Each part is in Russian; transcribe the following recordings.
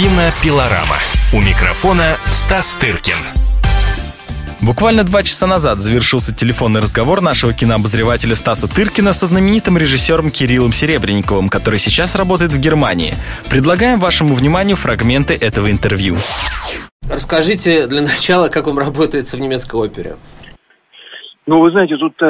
Кинопилорама. У микрофона Стас Тыркин. Буквально два часа назад завершился телефонный разговор нашего кинообозревателя Стаса Тыркина со знаменитым режиссером Кириллом Серебренниковым, который сейчас работает в Германии. Предлагаем вашему вниманию фрагменты этого интервью. Расскажите для начала, как вам работается в немецкой опере. Ну, вы знаете, тут э,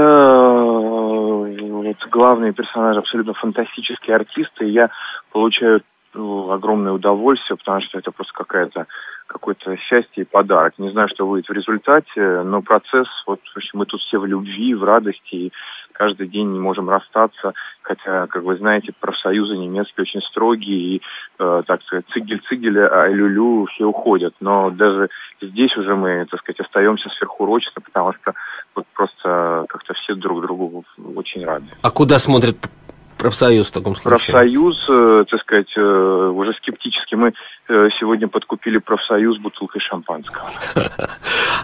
вот главные персонажи абсолютно фантастические артисты, и я получаю огромное удовольствие, потому что это просто какая-то какое-то счастье и подарок. Не знаю, что будет в результате, но процесс, вот, в общем, мы тут все в любви, в радости, и каждый день не можем расстаться, хотя, как вы знаете, профсоюзы немецкие очень строгие, и, э, так сказать, цигель-цигель, а люлю все уходят. Но даже здесь уже мы, так сказать, остаемся сверхурочно, потому что вот просто как-то все друг другу очень рады. А куда смотрят профсоюз в таком случае? Профсоюз, э, так сказать, э, уже скептически. Мы э, сегодня подкупили профсоюз бутылкой шампанского.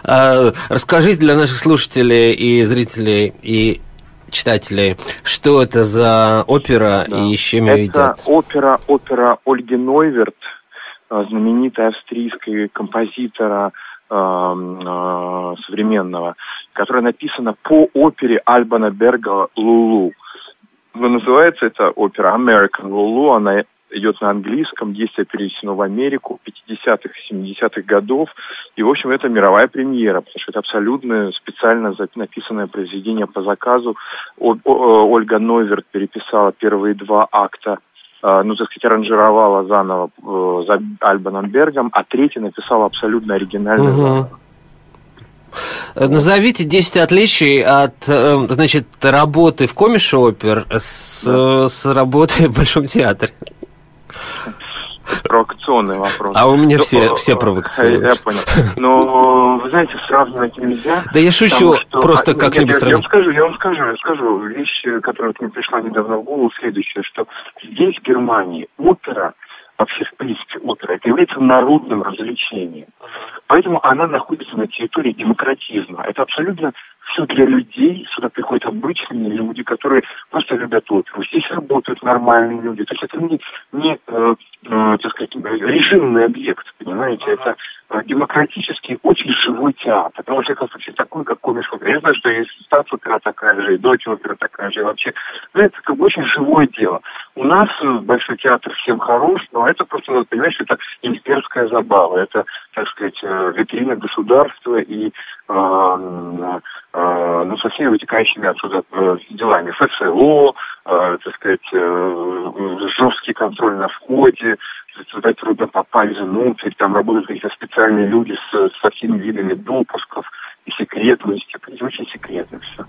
А, расскажите для наших слушателей и зрителей, и читателей, что это за опера и с чем ее Это едят? опера, опера Ольги Нойверт, знаменитой австрийской композитора современного, которая написана по опере Альбана Берга «Лулу». Но называется эта опера American Lulu, она идет на английском, действие перенесено в Америку 50-х, 70-х годов. И, в общем, это мировая премьера, потому что это абсолютно специально написанное произведение по заказу. О, о, Ольга Нойверт переписала первые два акта ну, так сказать, аранжировала заново э, за Альбаном Бергом, а третий написала абсолютно оригинальный угу. Назовите 10 отличий от, э, значит, работы в комише опер с, да. с работой в Большом театре. Провокационный вопрос. А у меня ну, все, все провокационные. Я понял. Но, вы знаете, сравнивать нельзя. Да я шучу, что... просто а, как-нибудь я, я, вам скажу, я вам скажу, я скажу. Вещь, которая мне пришла недавно в голову, следующая, что здесь, в Германии, опера – вообще, в принципе, опера, это является народным развлечением. Поэтому она находится на территории демократизма. Это абсолютно все для людей. Сюда приходят обычные люди, которые просто любят оперу. Здесь работают нормальные люди. То есть это не, не э, э, так сказать, режимный объект, понимаете? Это демократический, очень живой театр. Потому что, в случае, такой, как комиш Я знаю, что есть статус опера такая же, и дочь опера такая же, и вообще. Но это как бы очень живое дело. У нас э, Большой театр всем хорош, но это просто, надо понимать, что это имперская забава. Это, так сказать, э, витрина государства и э, э, ну, со всеми вытекающими отсюда э, делами. ФСО, э, так сказать, э, жесткий контроль на входе, туда трудно попасть внутрь, там работают какие-то специальные люди с, со всеми видами допусков и секретности, это очень секретно все.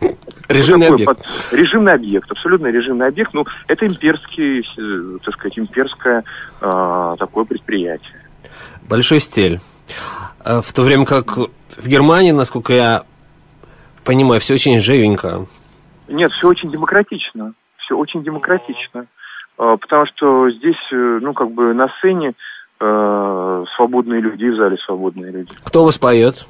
Режимный объект. Под... Режимный объект, абсолютно режимный объект. Ну, это имперский, так сказать, имперское э, такое предприятие. Большой стиль. А в то время как в Германии, насколько я понимаю, все очень живенько. Нет, все очень демократично. Все очень демократично. А, потому что здесь, э, ну, как бы на сцене э, свободные люди, в зале свободные люди. Кто вас поет?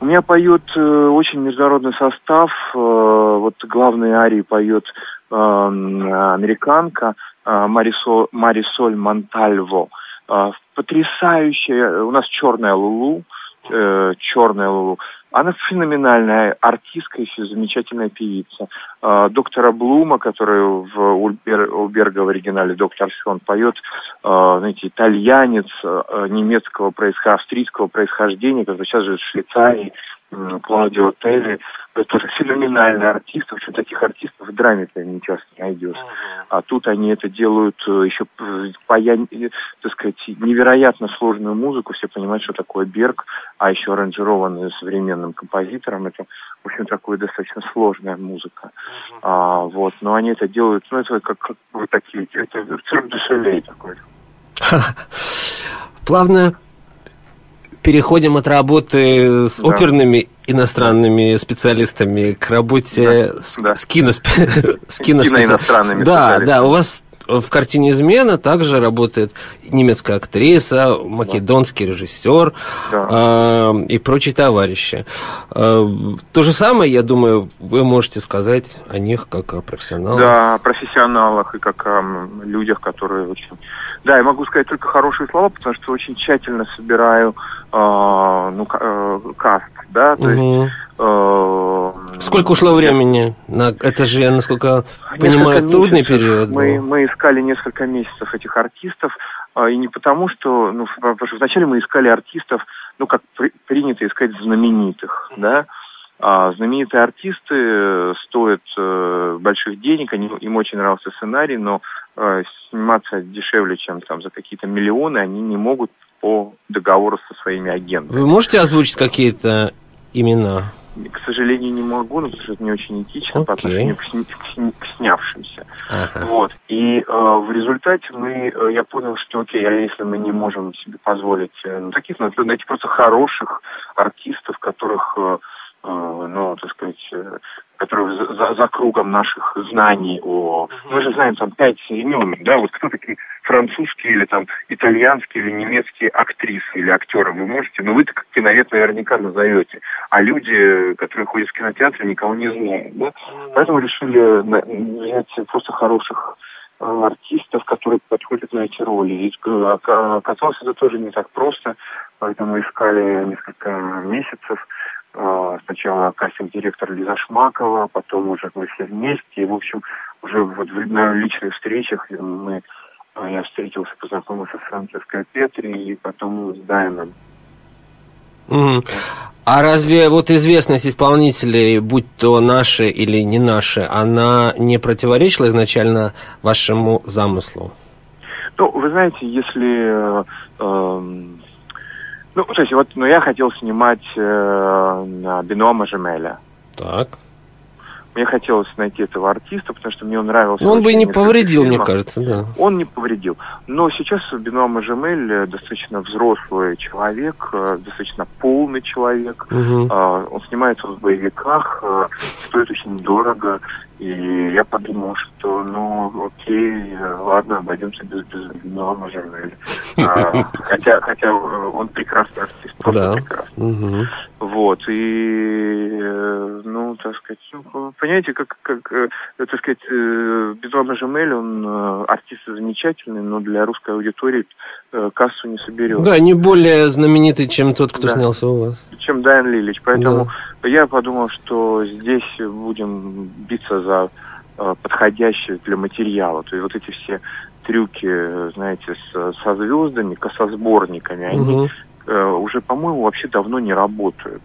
У меня поет э, очень международный состав. Э, вот главный арии поет э, американка э, Марисо, Марисоль Монтальво. Э, потрясающая. У нас черная Лулу. Э, черная Лулу. Она феноменальная артистка, еще замечательная певица. Э, доктора Блума, который в Ульбер, Ульберга в оригинале доктор Шон поет, э, знаете, итальянец э, немецкого происхождения, австрийского происхождения, который сейчас живет в Швейцарии, Клаудио Телли, это феноменальный артист. В общем, таких артистов в драме ты не часто найдешь. А тут они это делают э, еще, пая, так сказать, невероятно сложную музыку. Все понимают, что такое Берг, а еще аранжированную современным композитором. Это, в общем, такая достаточно сложная музыка. А, вот, но они это делают, ну, это как, как вот такие, это цирк такой. Плавно переходим от работы с да. оперными иностранными специалистами к работе да, с, да. с кино, с кино иностранными Да, да, у вас в картине «Измена» также работает немецкая актриса, македонский режиссер да. э, и прочие товарищи. Э, то же самое, я думаю, вы можете сказать о них как о профессионалах. Да, о профессионалах и как о людях, которые очень Да, я могу сказать только хорошие слова, потому что очень тщательно собираю э, ну, э, каст, да, то угу. есть... Э, Сколько ушло времени? На, это же, я насколько понимаю, месяцев. трудный период. Мы, мы искали несколько месяцев этих артистов, э, и не потому, что, ну, потому что вначале мы искали артистов, ну, как при, принято искать знаменитых, да, а знаменитые артисты э, стоят э, больших денег, они, им очень нравился сценарий, но э, сниматься дешевле, чем там за какие-то миллионы, они не могут по договору со своими агентами. Вы можете озвучить какие-то имена? К сожалению, не могу, но потому что это не очень этично okay. по отношению к, сни- к, сни- к снявшимся. Ага. Вот. И э, в результате мы, э, я понял, что окей, а если мы не можем себе позволить э, ну, таких, надо найти просто хороших артистов, которых Э, ну, так сказать, э, которые за, за кругом наших знаний о... Мы же знаем там пять имен, да, вот кто такие французские или там итальянские или немецкие актрисы или актеры вы можете, но вы-то как киновед наверняка назовете. А люди, которые ходят в кинотеатр, никого не знают, да? Поэтому решили взять просто хороших э, артистов, которые подходят на эти роли. И оказалось, это тоже не так просто, поэтому искали несколько месяцев. А, сначала кастинг-директор Лиза Шмакова, потом уже мы все вместе. И, в общем, уже вот на личных встречах мы, а, я встретился, познакомился с Франциско Петри и потом с Дайном. Mm. А разве вот известность исполнителей, будь то наши или не наши, она не противоречила изначально вашему замыслу? Ну, вы знаете, если э, ну, есть вот, ну, я хотел снимать э, Бинома Жемеля. Так. Мне хотелось найти этого артиста, потому что мне он нравился. Ну, он бы и не повредил, фильмов. мне кажется, да. Он не повредил. Но сейчас Бинома Жемель э, достаточно взрослый человек, э, достаточно полный человек. Угу. Он снимается в боевиках, э, стоит очень дорого. И я подумал, что, ну, окей, ладно, обойдемся без, без Бинома Жемеля. А, хотя, хотя он прекрасный артист, просто да. прекрасный. Угу. Вот, и, ну, так сказать, ну, понимаете, как, как так сказать, Бедуан Жемель, он артист замечательный, но для русской аудитории кассу не соберет. Да, не более знаменитый, чем тот, кто да. снялся у вас. Чем Дайан Лилич, поэтому да. Я подумал, что здесь будем биться за подходящие для материала. То есть вот эти все трюки, знаете, с, со звездами, со сборниками, угу. они э, уже, по-моему, вообще давно не работают.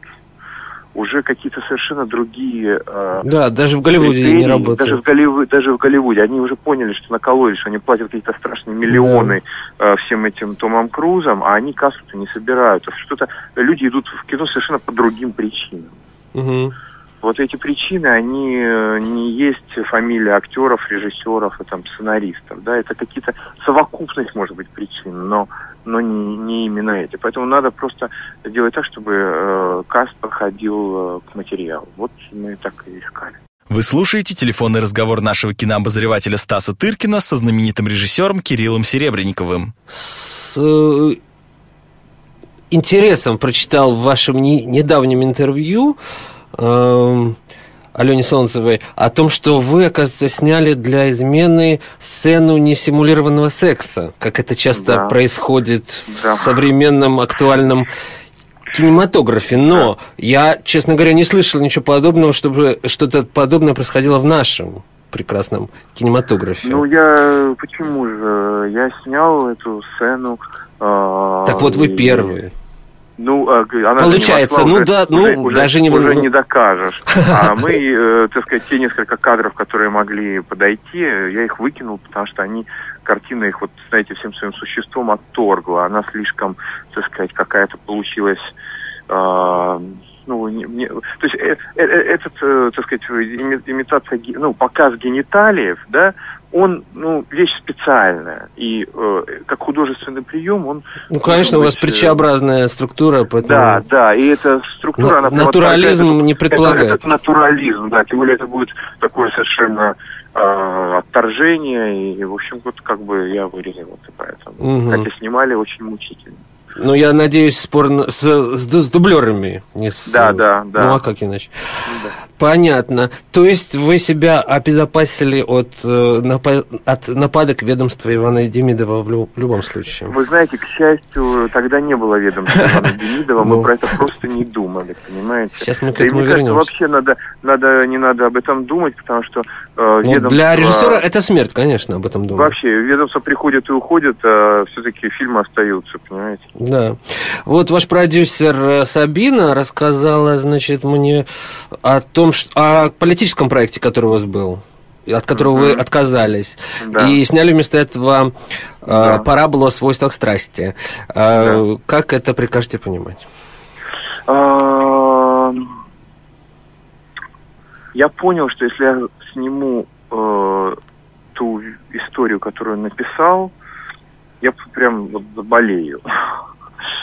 Уже какие-то совершенно другие... Э, да, даже в Голливуде критерии, не работают. Даже в, Голливуде, даже в Голливуде. Они уже поняли, что накололи, что они платят какие-то страшные миллионы да. э, всем этим Томам Крузам, а они кассу-то не собирают. Что-то люди идут в кино совершенно по другим причинам. Угу. Вот эти причины, они э, не есть фамилия актеров, режиссеров и там сценаристов, да, это какие-то совокупность, может быть, причин, но, но не, не именно эти. Поэтому надо просто сделать так, чтобы э, каст подходил э, к материалу. Вот мы так и искали. Вы слушаете телефонный разговор нашего кинообозревателя Стаса Тыркина со знаменитым режиссером Кириллом Серебренниковым. С э, интересом прочитал в вашем не, недавнем интервью э, Алене Солнцевой о том, что вы, оказывается, сняли для измены сцену несимулированного секса, как это часто да. происходит да. в современном актуальном кинематографе. Но да. я, честно говоря, не слышал ничего подобного, чтобы что-то подобное происходило в нашем прекрасном кинематографе. Ну, я... Почему же? Я снял эту сцену... Э, так вот вы и... первые. Ну, а, она Получается, ну уже, да, ну уже, даже не уже не докажешь. А мы, э, так сказать, те несколько кадров, которые могли подойти, я их выкинул, потому что они картина их вот, знаете, всем своим существом отторгла. Она слишком, так сказать, какая-то получилась. Э, ну, не, не, то есть э, э, э этот, э, так сказать, имитация, ну, показ гениталиев, да, он, ну, вещь специальная. И э, как художественный прием он... Ну, конечно, у вас быть, притчеобразная структура, поэтому... Да, да, и эта структура... На, она натурализм это, не предполагает. Это, это натурализм, да, тем более это будет такое совершенно э, отторжение, и, в общем, вот как бы я вырезал это поэтому. Угу. Хотя снимали очень мучительно. Ну, я надеюсь, спор с, с, с дублерами, не с... Да, да, да. Ну, а как иначе? Да. Понятно. То есть вы себя обезопасили от, э, от нападок ведомства Ивана Демидова в, любом случае? Вы знаете, к счастью, тогда не было ведомства Ивана Демидова, мы ну. про это просто не думали, понимаете? Сейчас мы к этому вернемся. Вообще надо, надо, не надо об этом думать, потому что э, ну, Для режиссера это смерть, конечно, об этом думать. Вообще, ведомство приходит и уходит, а все-таки фильмы остаются, понимаете? Да. Вот ваш продюсер э, Сабина рассказала, значит, мне о том, том, что, о политическом проекте, который у вас был от которого mm-hmm. вы отказались, да. и сняли вместо этого э, да. параболу о свойствах страсти. Э, да. Как это прикажете понимать? А, я понял, что если я сниму э, ту историю, которую написал, я прям вот заболею.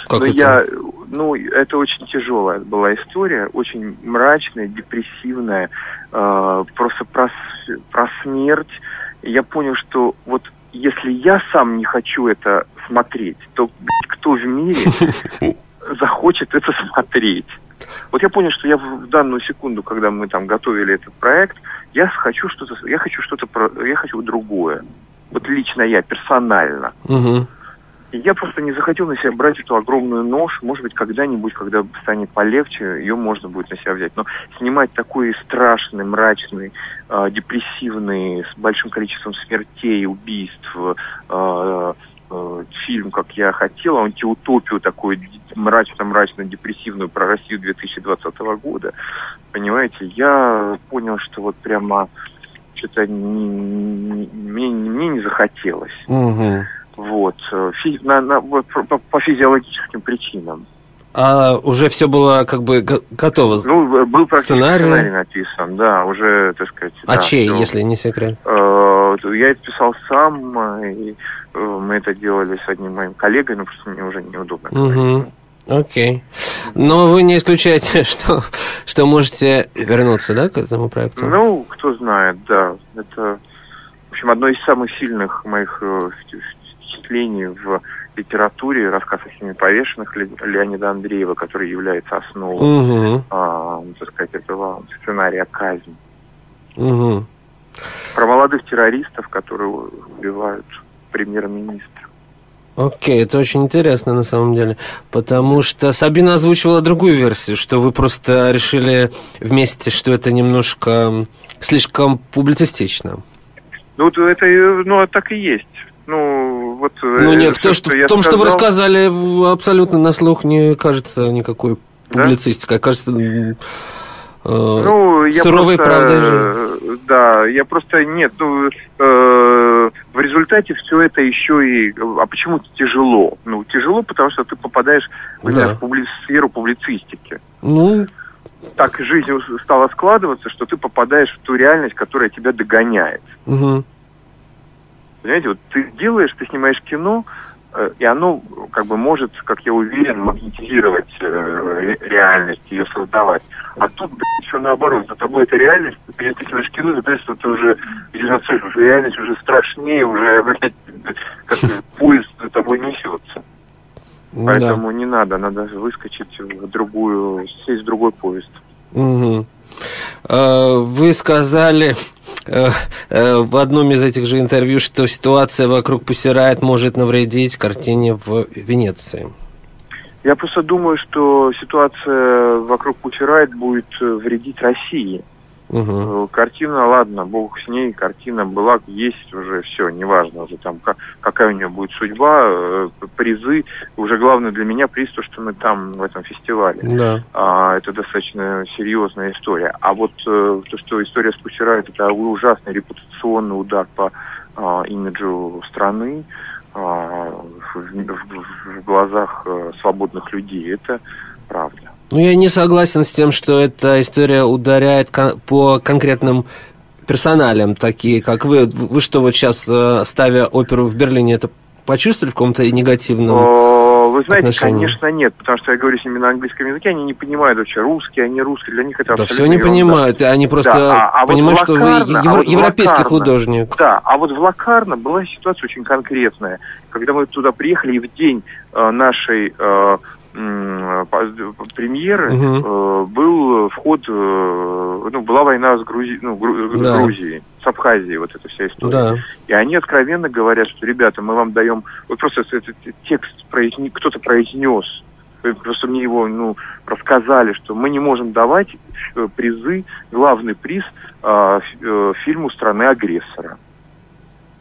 Как Но это? я, ну, это очень тяжелая была история, очень мрачная, депрессивная, э, просто про, про смерть. Я понял, что вот если я сам не хочу это смотреть, то кто в мире захочет это смотреть? Вот я понял, что я в данную секунду, когда мы там готовили этот проект, я хочу что-то, я хочу что-то, я хочу другое. Вот лично я, персонально. Угу. И я просто не захотел на себя брать эту огромную нож. Может быть, когда-нибудь, когда станет полегче, ее можно будет на себя взять. Но снимать такой страшный, мрачный, э, депрессивный, с большим количеством смертей, убийств, э, э, фильм, как я хотел, антиутопию такую мрачно-мрачно-депрессивную про Россию 2020 года, понимаете, я понял, что вот прямо что-то не, не, мне, мне не захотелось. Угу. Вот, э, фи, на, на, по, по физиологическим причинам. А уже все было как бы готово? Ну, был практически сценарий, сценарий написан, да, уже, так сказать. А да, чей, все. если не секрет? Э, я это писал сам, э, и мы это делали с одним моим коллегой, но просто мне уже неудобно. Угу. Окей. Но вы не исключаете, что, что можете вернуться, да, к этому проекту? Ну, кто знает, да. Это, в общем, одно из самых сильных моих впечатлений в литературе, рассказ о семи повешенных Леонида Андреева, который является основой, угу. а, так сказать, этого сценария казни. Угу. Про молодых террористов, которые убивают премьер-министра. Окей, это очень интересно на самом деле, потому что Сабина озвучивала другую версию, что вы просто решили вместе, что это немножко слишком публицистично. Ну, это ну, так и есть. Ну, вот... Э, ну, нет, в, то, что, что в том, сказал... что вы рассказали, абсолютно на слух не кажется никакой публицистикой. Да? Кажется, э, ну, я суровой просто, правдой жизни. Да, я просто... Нет, ну, э, в результате все это еще и... А почему тяжело? Ну, тяжело, потому что ты попадаешь да. в публи... сферу публицистики. Ну, так жизнь стала складываться, что ты попадаешь в ту реальность, которая тебя догоняет. Угу. Понимаете, вот ты делаешь, ты снимаешь кино, э, и оно как бы может, как я уверен, магнетизировать э, реальность, ее создавать. А тут, блин, все наоборот, за тобой это реальность, ты снимаешь кино, ты понимаешь, что ты уже цель, уже реальность уже страшнее, уже, блядь, как поезд за тобой несется. Поэтому да. не надо, надо выскочить в другую, сесть в другой поезд. Угу. Вы сказали, Э, э, в одном из этих же интервью, что ситуация вокруг Пусирает может навредить картине в Венеции. Я просто думаю, что ситуация вокруг Пусирает будет вредить России. Угу. Картина, ладно, бог с ней, картина была, есть уже, все, неважно уже там, как, какая у нее будет судьба, э, призы. Уже главное для меня приз, то, что мы там в этом фестивале. Да. А, это достаточно серьезная история. А вот то, что история с Кучерает, это ужасный репутационный удар по а, имиджу страны а, в, в, в глазах свободных людей. Это правда. Ну, я не согласен с тем, что эта история ударяет по конкретным персоналям, такие как вы. Вы что, вот сейчас, э, ставя оперу в Берлине, это почувствовали в каком-то негативном Вы знаете, отношении? конечно, нет, потому что я говорю с ними на английском языке, они не понимают вообще русский, они русские, для них это да все не ерунда. понимают, они просто да, а, а понимают, вот что Лакарно, вы евро, а вот европейский Лакарно, художник. Да, а вот в Лакарно была ситуация очень конкретная. Когда мы туда приехали, и в день э, нашей э, премьеры угу. был вход, ну, была война с, Грузи, ну, с да. Грузией, с Абхазией, вот эта вся история. Да. И они откровенно говорят, что, ребята, мы вам даем, вот просто этот текст произнес, кто-то произнес, просто мне его ну, рассказали, что мы не можем давать призы, главный приз э, фильму страны-агрессора.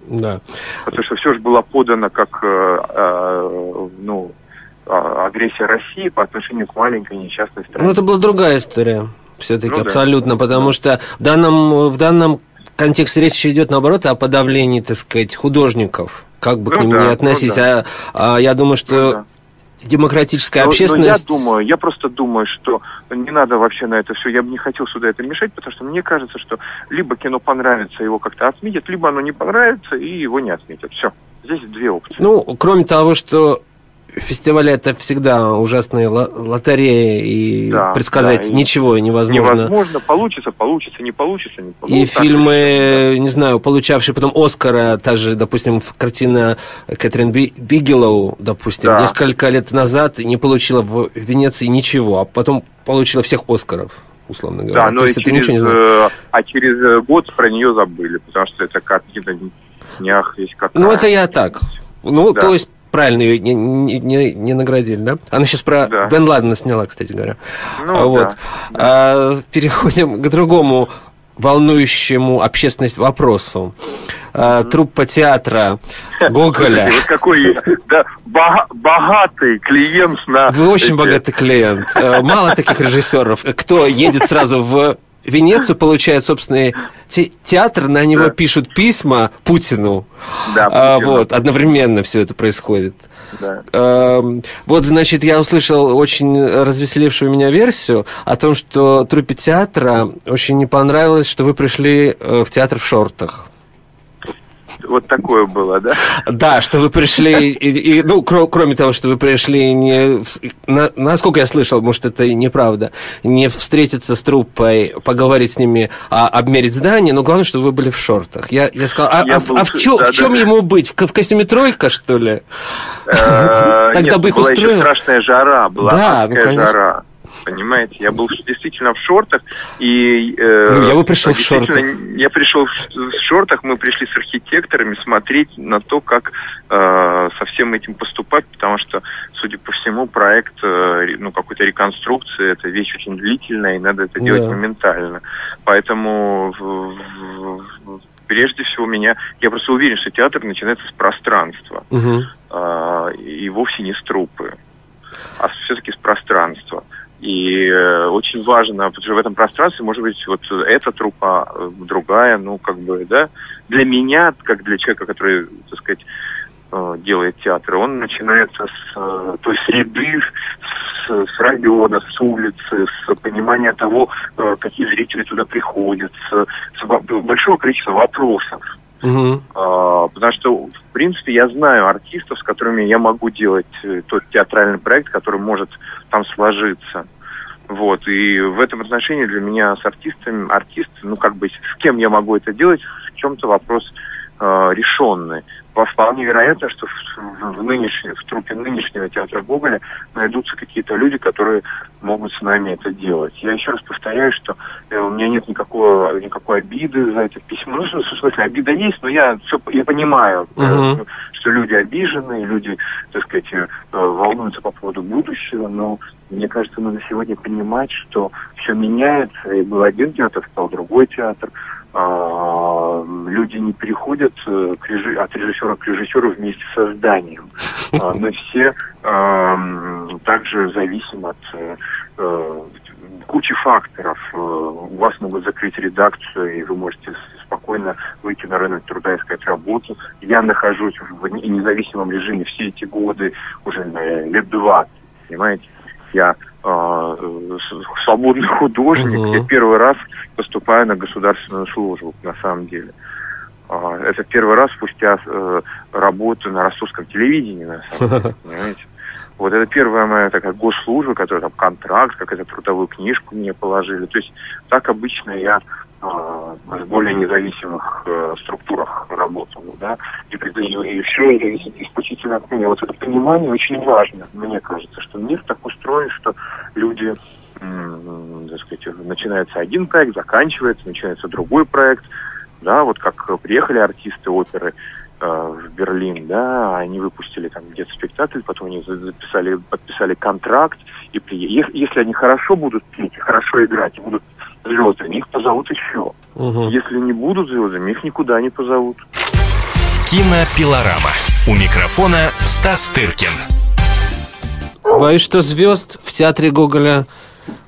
Да. Потому что все же было подано как э, э, ну, агрессия России по отношению к маленькой несчастной стране. Ну, это была другая история, все-таки, ну, абсолютно, да. потому что в данном, в данном контексте речь идет, наоборот, о подавлении, так сказать, художников, как бы ну, к ним да, ни относиться. Ну, да. а, а я думаю, что ну, да демократическая но, общественность... Но я думаю, я просто думаю, что не надо вообще на это все, я бы не хотел сюда это мешать, потому что мне кажется, что либо кино понравится, его как-то отметят, либо оно не понравится, и его не отметят. Все. Здесь две опции. Ну, кроме того, что фестивали это всегда ужасные лотереи, и да, предсказать да, ничего невозможно. Невозможно, получится, получится, не получится, не получится. И фильмы, не знаю, получавшие потом Оскара, та же, допустим, картина Кэтрин Бигелоу, допустим, да. несколько лет назад не получила в Венеции ничего, а потом получила всех Оскаров условно говоря. Да, но и через, ничего не знаешь. а через год про нее забыли, потому что эта картина не ах, есть какая. Ну, это я так. Ну, да. то есть правильно ее не, не, не, наградили, да? Она сейчас про да. Бен Ладена сняла, кстати говоря. Ну, вот. Да. А, переходим к другому волнующему общественность вопросу. А, труппа театра Гоголя. Вот какой да, богатый клиент на... Вы очень богатый клиент. А, мало таких режиссеров, кто едет сразу в Венецию получает собственный те театр, на него да. пишут письма Путину. Да, а, вот, одновременно все это происходит. Да. А, вот, значит, я услышал очень развеселившую меня версию о том, что труппе театра очень не понравилось, что вы пришли э, в театр в шортах вот такое было, да? Да, что вы пришли, и, и, ну, кр кроме того, что вы пришли не... На, насколько я слышал, может, это и неправда, не встретиться с труппой, поговорить с ними, а обмерить здание, но главное, что вы были в шортах. Я, я сказал, а, я а, был... а в, чё, да, в чем да, ему быть? В, в костюме тройка, что ли? Э, Тогда бы их устроил. страшная жара, была да, ну, жара понимаете? Я был действительно в шортах, и... Э, ну, я бы пришел в шортах. Я пришел в, шортах, мы пришли с архитекторами смотреть на то, как э, со всем этим поступать, потому что, судя по всему, проект, э, ну, какой-то реконструкции, это вещь очень длительная, и надо это делать да. моментально. Поэтому в, в, прежде всего меня... Я просто уверен, что театр начинается с пространства. Угу. Э, и вовсе не с трупы а все-таки с пространства. И э, очень важно, потому что в этом пространстве может быть вот эта трупа, э, другая, ну, как бы, да, для меня, как для человека, который, так сказать, э, делает театр, он начинается с той среды, с, с района, с улицы, с понимания того, какие зрители туда приходят, с, с большого количества вопросов. Угу. А, потому что, в принципе, я знаю артистов, с которыми я могу делать э, тот театральный проект, который может там сложиться. Вот, и в этом отношении для меня с артистами, артист, ну, как бы, с кем я могу это делать, в чем-то вопрос э, решенный вполне вероятно, что в, в, нынешнем, в трупе нынешнего театра Гоголя найдутся какие-то люди, которые могут с нами это делать. Я еще раз повторяю, что э, у меня нет никакого, никакой обиды за это письмо. Ну, в смысле, обида есть, но я, все, я понимаю, uh-huh. что люди обижены, люди, так сказать, э, волнуются по поводу будущего, но мне кажется, надо сегодня понимать, что все меняется, и был один театр, стал другой театр, а, люди не переходят э, к режи... от режиссера к режиссеру вместе со зданием. А, мы все также зависим от э, кучи факторов. Э, у вас могут закрыть редакцию, и вы можете спокойно выйти на рынок труда искать работу. Я нахожусь в независимом режиме все эти годы, уже лет два, понимаете? Я э, свободный художник, uh-huh. я первый раз поступаю на государственную службу, на самом деле. Э, это первый раз спустя э, работу на ростовском телевидении, на самом деле, понимаете? Вот это первая моя такая госслужба, которая там контракт, как это трудовую книжку мне положили. То есть так обычно я в более независимых э, структурах работал, да, и, и, все зависит исключительно от меня. Вот это понимание очень важно, мне кажется, что мир так устроен, что люди, так сказать, начинается один проект, заканчивается, начинается другой проект, да, вот как приехали артисты оперы, э, в Берлин, да, они выпустили там где-то спектакль, потом они записали, подписали контракт, и при... если они хорошо будут петь, хорошо играть, и будут звездами, их позовут еще. Угу. Если не будут звездами, их никуда не позовут. Кинопилорама. У микрофона Стас Тыркин. Боюсь, что звезд в театре Гоголя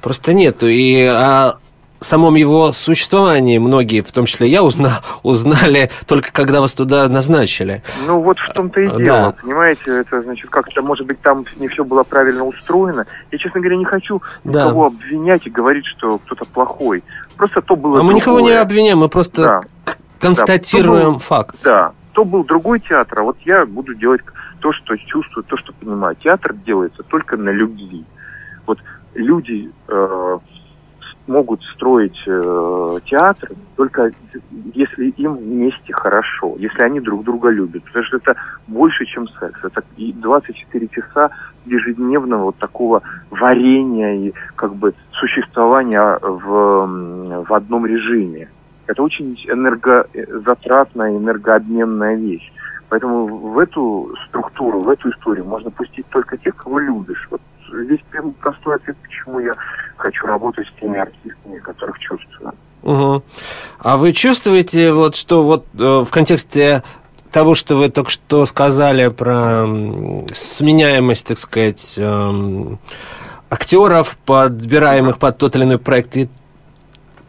просто нету. И а самом его существовании многие, в том числе я, узнал, узнали только когда вас туда назначили. Ну вот в том-то и дело, да. понимаете, это значит как-то, может быть, там не все было правильно устроено. Я, честно говоря, не хочу да. никого обвинять и говорить, что кто-то плохой. Просто то было. А другое. мы никого не обвиняем, мы просто да. констатируем да. Был, факт. Да, то был другой театр, а вот я буду делать то, что чувствую, то, что понимаю. Театр делается только на любви. Вот люди э, могут строить э, театр только если им вместе хорошо, если они друг друга любят. Потому что это больше, чем секс. Это 24 часа ежедневного вот такого варения и как бы существования в, в одном режиме. Это очень энергозатратная, энергообменная вещь. Поэтому в эту структуру, в эту историю можно пустить только тех, кого любишь. Вот здесь простой ответ, почему я хочу работать с теми артистами, которых чувствую. Угу. А вы чувствуете, вот, что вот э, в контексте того, что вы только что сказали про сменяемость, так сказать, эм, актеров, подбираемых под тот или иной проект и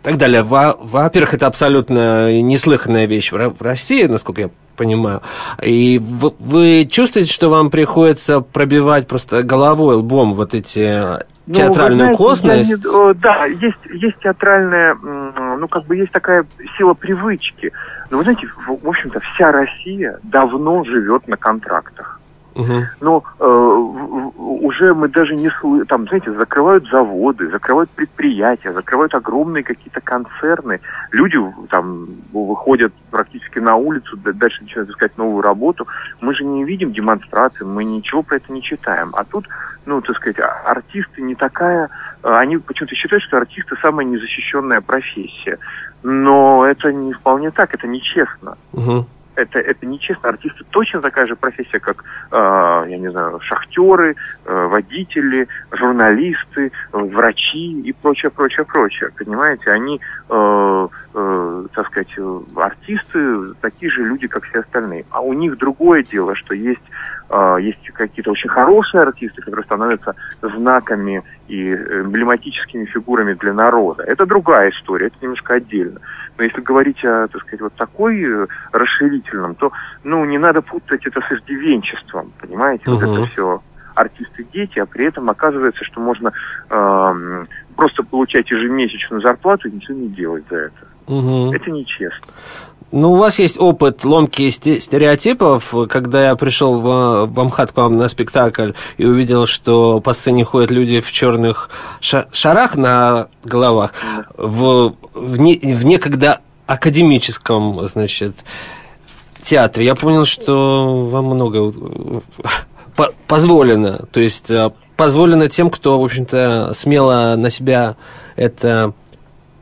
так далее. Во-первых, это абсолютно неслыханная вещь в России, насколько я понимаю. И вы, вы чувствуете, что вам приходится пробивать просто головой, лбом вот эти ну, театральную знаете, косность? Не, да, есть, есть театральная, ну, как бы есть такая сила привычки. Но вы знаете, в, в общем-то, вся Россия давно живет на контрактах. Угу. Но э, уже мы даже не слышим, там, знаете, закрывают заводы, закрывают предприятия, закрывают огромные какие-то концерны. Люди там выходят практически на улицу, дальше начинают искать новую работу. Мы же не видим демонстрации, мы ничего про это не читаем. А тут, ну, так сказать, а, артисты не такая... А, они почему-то считают, что артисты самая незащищенная профессия. Но это не вполне так, это нечестно. Угу это, это нечестно. Артисты точно такая же профессия, как, э, я не знаю, шахтеры, э, водители, журналисты, э, врачи и прочее, прочее, прочее. Понимаете, они, э, э, так сказать, артисты такие же люди, как все остальные. А у них другое дело, что есть, э, есть какие-то очень хорошие артисты, которые становятся знаками и эмблематическими фигурами для народа. Это другая история, это немножко отдельно. Но если говорить о, так сказать, вот такой э, расширительном, то, ну, не надо путать это с иждивенчеством, понимаете? Uh-huh. Вот это все артисты-дети, а при этом оказывается, что можно э, просто получать ежемесячную зарплату и ничего не делать за это. Угу. Это нечестно. Ну, у вас есть опыт ломки стереотипов. Когда я пришел в, в Амхат к вам на спектакль и увидел, что по сцене ходят люди в черных шарах на головах, в, в, не, в некогда академическом, значит, театре, я понял, что вам много позволено. То есть э, позволено тем, кто, в общем-то, смело на себя это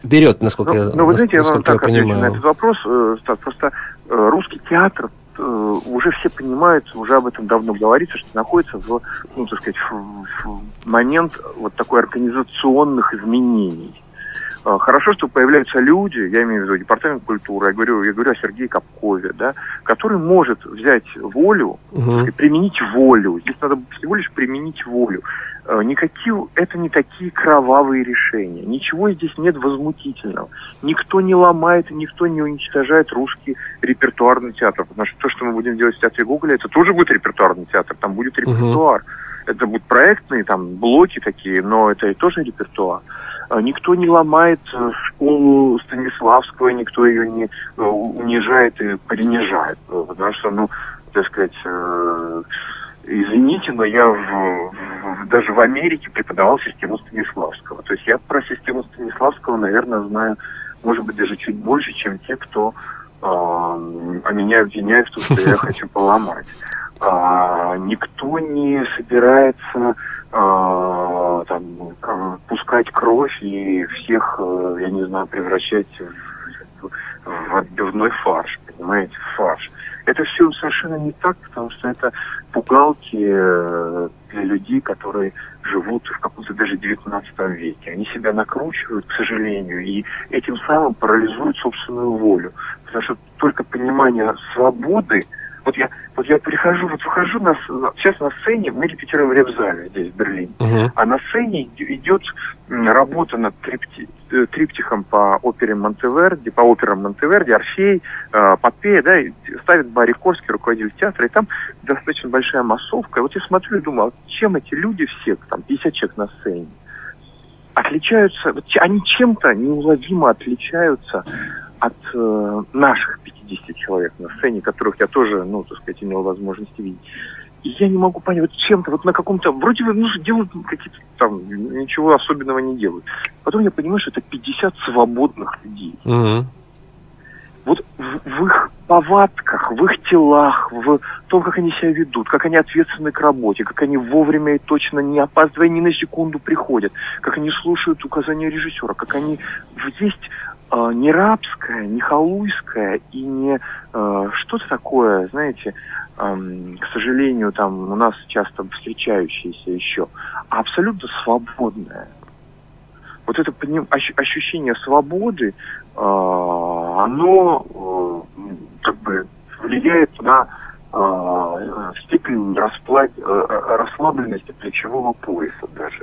берет, насколько ну, я, ну, вы знаете, я вам так понимаю. на этот вопрос. Э, просто э, русский театр э, уже все понимают, уже об этом давно говорится, что находится в, ну, так сказать, в, в момент вот такой организационных изменений. Хорошо, что появляются люди, я имею в виду департамент культуры, я говорю, я говорю о Сергее Капкове, да, который может взять волю, угу. и применить волю. Здесь надо всего лишь применить волю. Э, никакие, это не такие кровавые решения. Ничего здесь нет возмутительного. Никто не ломает, никто не уничтожает русский репертуарный театр. Потому что то, что мы будем делать в театре Гоголя, это тоже будет репертуарный театр. Там будет репертуар. Uh-huh. Это будут проектные там блоки такие, но это и тоже репертуар. Э, никто не ломает э, школу Станиславского, никто ее не унижает и принижает. Потому что, ну, так сказать, извините, но я в, в, даже в Америке преподавал систему Станиславского. То есть я про систему Станиславского, наверное, знаю может быть, даже чуть больше, чем те, кто а меня обвиняют в том, что я хочу поломать. А, никто не собирается а, там, пускать кровь и всех, э, я не знаю, превращать в, в отбивной фарш, понимаете, в фарш. Это все совершенно не так, потому что это пугалки э, для людей, которые живут в каком-то даже 19 веке. Они себя накручивают, к сожалению, и этим самым парализуют собственную волю. Потому что только понимание свободы, вот я, вот я прихожу, вот выхожу на, сейчас на сцене, мы репетируем в Ревзале здесь, в Берлине, uh-huh. а на сцене идет работа над трипти, э, триптихом по опере Монтеверди, по операм Монтеверди, Орфей, э, Попея, да, ставит Барри Корский, руководитель театра, и там достаточно большая массовка. И вот я смотрю и думаю, а чем эти люди все, там 50 человек на сцене, отличаются, они чем-то неуловимо отличаются от э, наших 50 человек на сцене, которых я тоже, ну, так сказать, имел возможность видеть. И я не могу понять, вот чем-то, вот на каком-то, вроде бы, ну, делают какие-то там, ничего особенного не делают. Потом я понимаю, что это 50 свободных людей. Угу. Вот в, в их повадках, в их телах, в том, как они себя ведут, как они ответственны к работе, как они вовремя и точно не опаздывая ни на секунду приходят, как они слушают указания режиссера, как они есть э, не рабское, не халуйское и не э, что-то такое, знаете, э, к сожалению, там у нас часто встречающееся еще, а абсолютно свободное. Вот это ощущение свободы, э, оно э, как бы влияет на э, степень расплать, э, расслабленности плечевого пояса даже,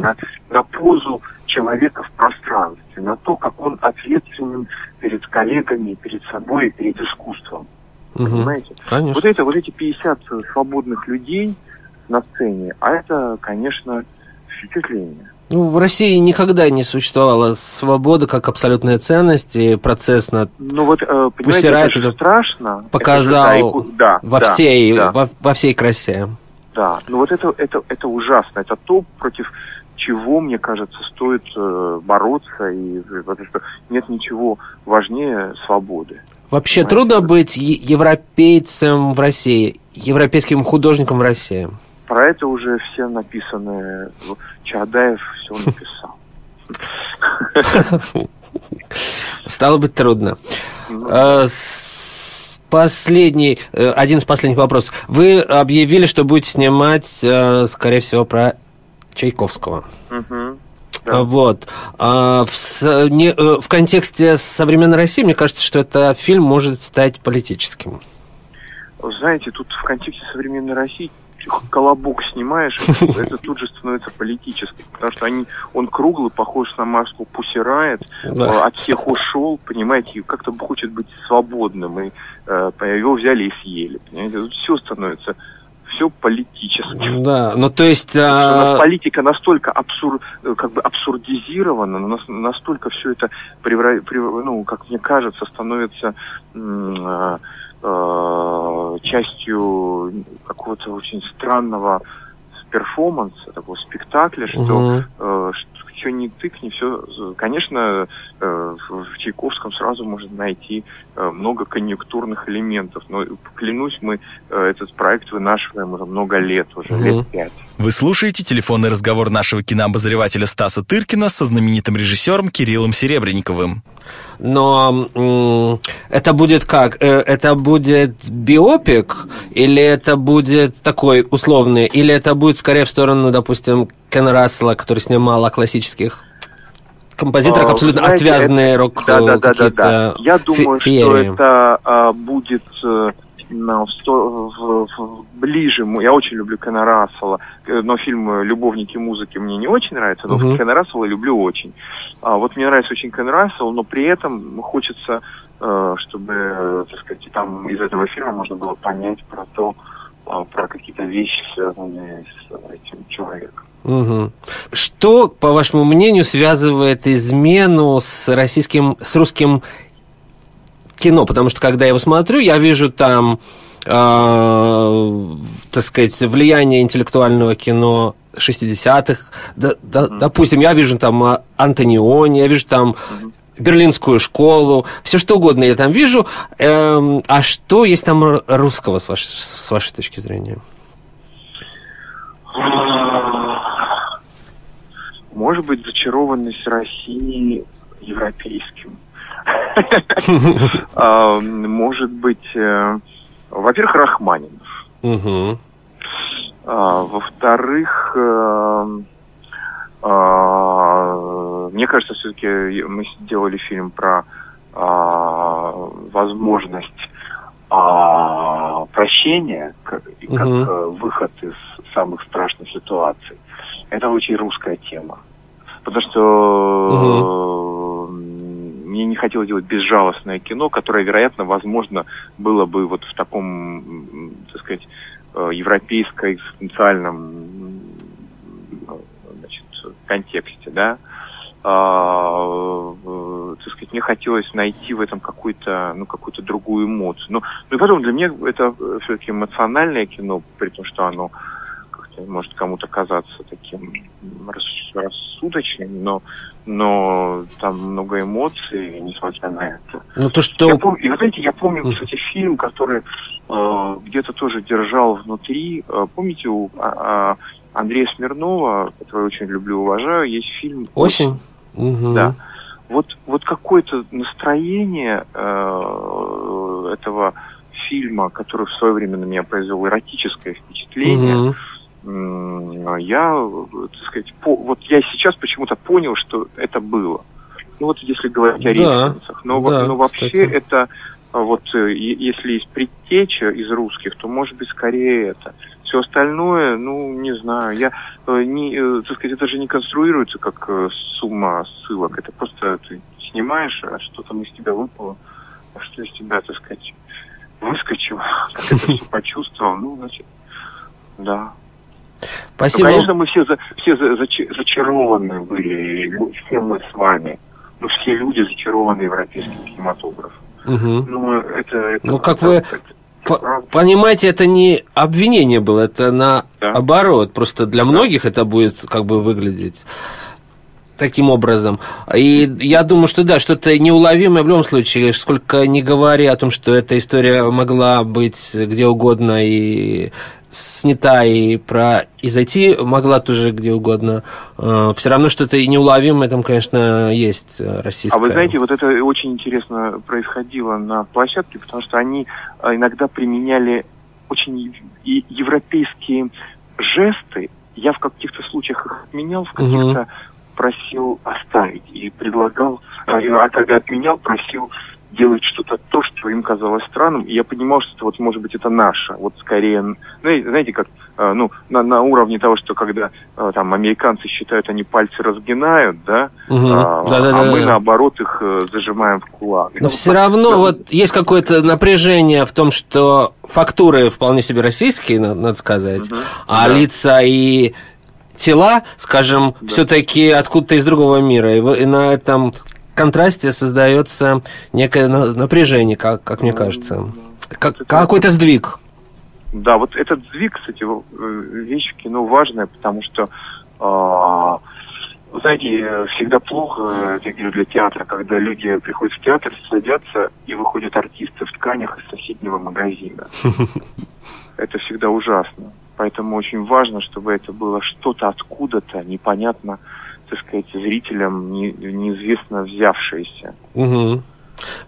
на, на позу человека в пространстве, на то, как он ответственен перед коллегами, перед собой, перед искусством. Угу. Понимаете? Конечно. Вот это, вот эти 50 свободных людей на сцене, а это, конечно, впечатление. Ну, в России никогда не существовала свобода как абсолютная ценность, и процесс над ну, вот, э, понимаете, это, страшно. показал это, да, во, да, всей, да. Во, во всей красе. Да, ну вот это, это, это ужасно, это то, против чего, мне кажется, стоит э, бороться, и потому что нет ничего важнее свободы. Вообще Понимаете? трудно быть европейцем в России, европейским художником в России? Про это уже все написаны. Чаадаев все написал. Стало быть трудно. Ну а, последний, э, один из последних вопросов. Вы объявили, что будете снимать, э, скорее всего, про Чайковского. Угу. Да. Вот. А в, не, э, в контексте современной России, мне кажется, что этот фильм может стать политическим. Знаете, тут в контексте современной России колобок снимаешь, это тут же становится политическим, потому что они, он круглый, похож на маску Пусирает, да. от всех ушел, понимаете, как-то хочет быть свободным, и э, его взяли и съели, понимаете, тут все становится все политически. Да, ну то есть... А... Политика настолько абсур... как бы абсурдизирована, настолько все это, превра... ну, как мне кажется, становится э, э, частью какого-то очень странного перформанса, такого спектакля, что, угу. э, что не тыкни, все, конечно, э, в Чайковском сразу можно найти э, много конъюнктурных элементов, но, клянусь, мы э, этот проект вынашиваем уже много лет, уже угу. лет пять. Вы слушаете телефонный разговор нашего кинообозревателя Стаса Тыркина со знаменитым режиссером Кириллом Серебренниковым. Но это будет как? Это будет биопик? Или это будет такой условный? Или это будет скорее в сторону, допустим, Кен Рассела, который снимал о классических композиторах, абсолютно знаете, отвязные это, рок да, да, да, да, да. Я думаю, феерии. что это а, будет а, в, в, в, ближе. Я очень люблю Кена Рассела, э, но фильм «Любовники музыки» мне не очень нравится, но uh-huh. Кена Рассела люблю очень. А, вот мне нравится очень Кен Рассел, но при этом хочется, э, чтобы, так сказать, там из этого фильма можно было понять про то, а, про какие-то вещи, связанные с этим человеком. Угу. Что, по вашему мнению, связывает измену с российским, с русским кино? Потому что когда я его смотрю, я вижу там, э, так сказать, влияние интеллектуального кино 60-х. Да, да, mm Допустим, я вижу там Антониони, я вижу там mm берлинскую школу, все что угодно я там вижу. Эм, а что есть там русского, с вашей, с вашей точки зрения? Может быть, зачарованность России европейским. А, может быть, э, во-первых, Рахманинов. А, во-вторых, э, а, мне кажется, все-таки мы сделали фильм про возможность прощения как, как выход из самых страшных ситуаций. Это очень русская тема. Потому что. Мне не хотелось делать безжалостное кино, которое, вероятно, возможно, было бы вот в таком, так сказать, э, европейско-экзистенциальном значит, контексте, да. А, так сказать, мне хотелось найти в этом какую-то, ну, какую-то другую эмоцию. Ну, ну и потом для меня это все-таки эмоциональное кино, при том, что оно может кому-то казаться таким рассудочным, но, но там много эмоций, несмотря на это. Ну, то, что... Я помню, и вы знаете, я помню, кстати, фильм, который э, где-то тоже держал внутри. Э, помните, у э, Андрея Смирнова, которого я очень люблю и уважаю, есть фильм... «Осень»? Угу. Да. Вот, вот какое-то настроение э, этого фильма, который в свое время на меня произвел эротическое впечатление, угу я, так сказать, по, вот я сейчас почему-то понял, что это было. Ну вот если говорить о да, но, да, но вообще кстати. это а, вот э, если есть предтеча из русских, то может быть скорее это. Все остальное, ну, не знаю, я э, не, э, так сказать, это же не конструируется как сумма ссылок, это просто ты снимаешь, а что там из тебя выпало, а что из тебя, так сказать, выскочило, как это все почувствовал, ну, значит, да. Спасибо. Ну, конечно, мы все, за, все за, за, зачарованы были, все мы с вами. Ну, все люди зачарованы европейским кинематографом. Угу. Ну, это, это, ну, как это, вы это, это, понимаете, это не обвинение было, это наоборот. Да. Просто для многих это будет как бы выглядеть таким образом. И я думаю, что да, что-то неуловимое в любом случае, сколько не говори о том, что эта история могла быть где угодно и снята и про и зайти могла тоже где угодно. Э, Все равно что-то неуловимое там, конечно, есть э, российское. А вы знаете, вот это очень интересно происходило на площадке, потому что они э, иногда применяли очень европейские жесты. Я в каких-то случаях их отменял, в каких-то угу. просил оставить и предлагал, а когда отменял, просил делать что-то то, что им казалось странным, и я понимал, что вот, может быть, это наше, вот скорее, ну, знаете, как, э, ну, на, на уровне того, что когда э, там американцы считают, они пальцы разгинают, да, угу. а, да, да, а да, мы, да. наоборот, их э, зажимаем в кулак. Но ну, все равно да. вот есть какое-то напряжение в том, что фактуры вполне себе российские, надо сказать, угу. а да. лица и тела, скажем, да. все-таки откуда-то из другого мира. И на этом контрасте создается некое напряжение, как, как мне кажется. Как, какой-то сдвиг. Да, вот этот сдвиг, кстати, э, вещь в кино важная, потому что, э, знаете, всегда плохо, я говорю, для театра, когда люди приходят в театр, садятся, и выходят артисты в тканях из соседнего магазина. Это всегда ужасно. Поэтому очень важно, чтобы это было что-то откуда-то, непонятно, так сказать, зрителям не, неизвестно взявшееся. Угу.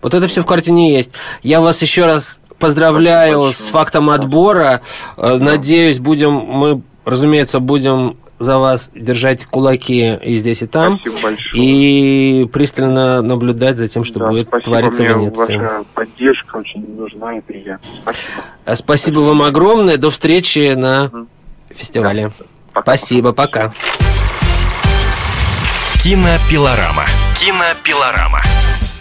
Вот это все в картине есть. Я вас еще раз поздравляю с фактом отбора. Да. Э, надеюсь, будем мы, разумеется, будем за вас держать кулаки и здесь, и там. Спасибо. И пристально наблюдать за тем, что да, будет твориться в Венеции. Ваша поддержка очень нужна и приятна. Спасибо. Спасибо, спасибо вам огромное. До встречи на угу. фестивале. Да. Пока, спасибо, пока. пока. Кинопилорама. Кинопилорама.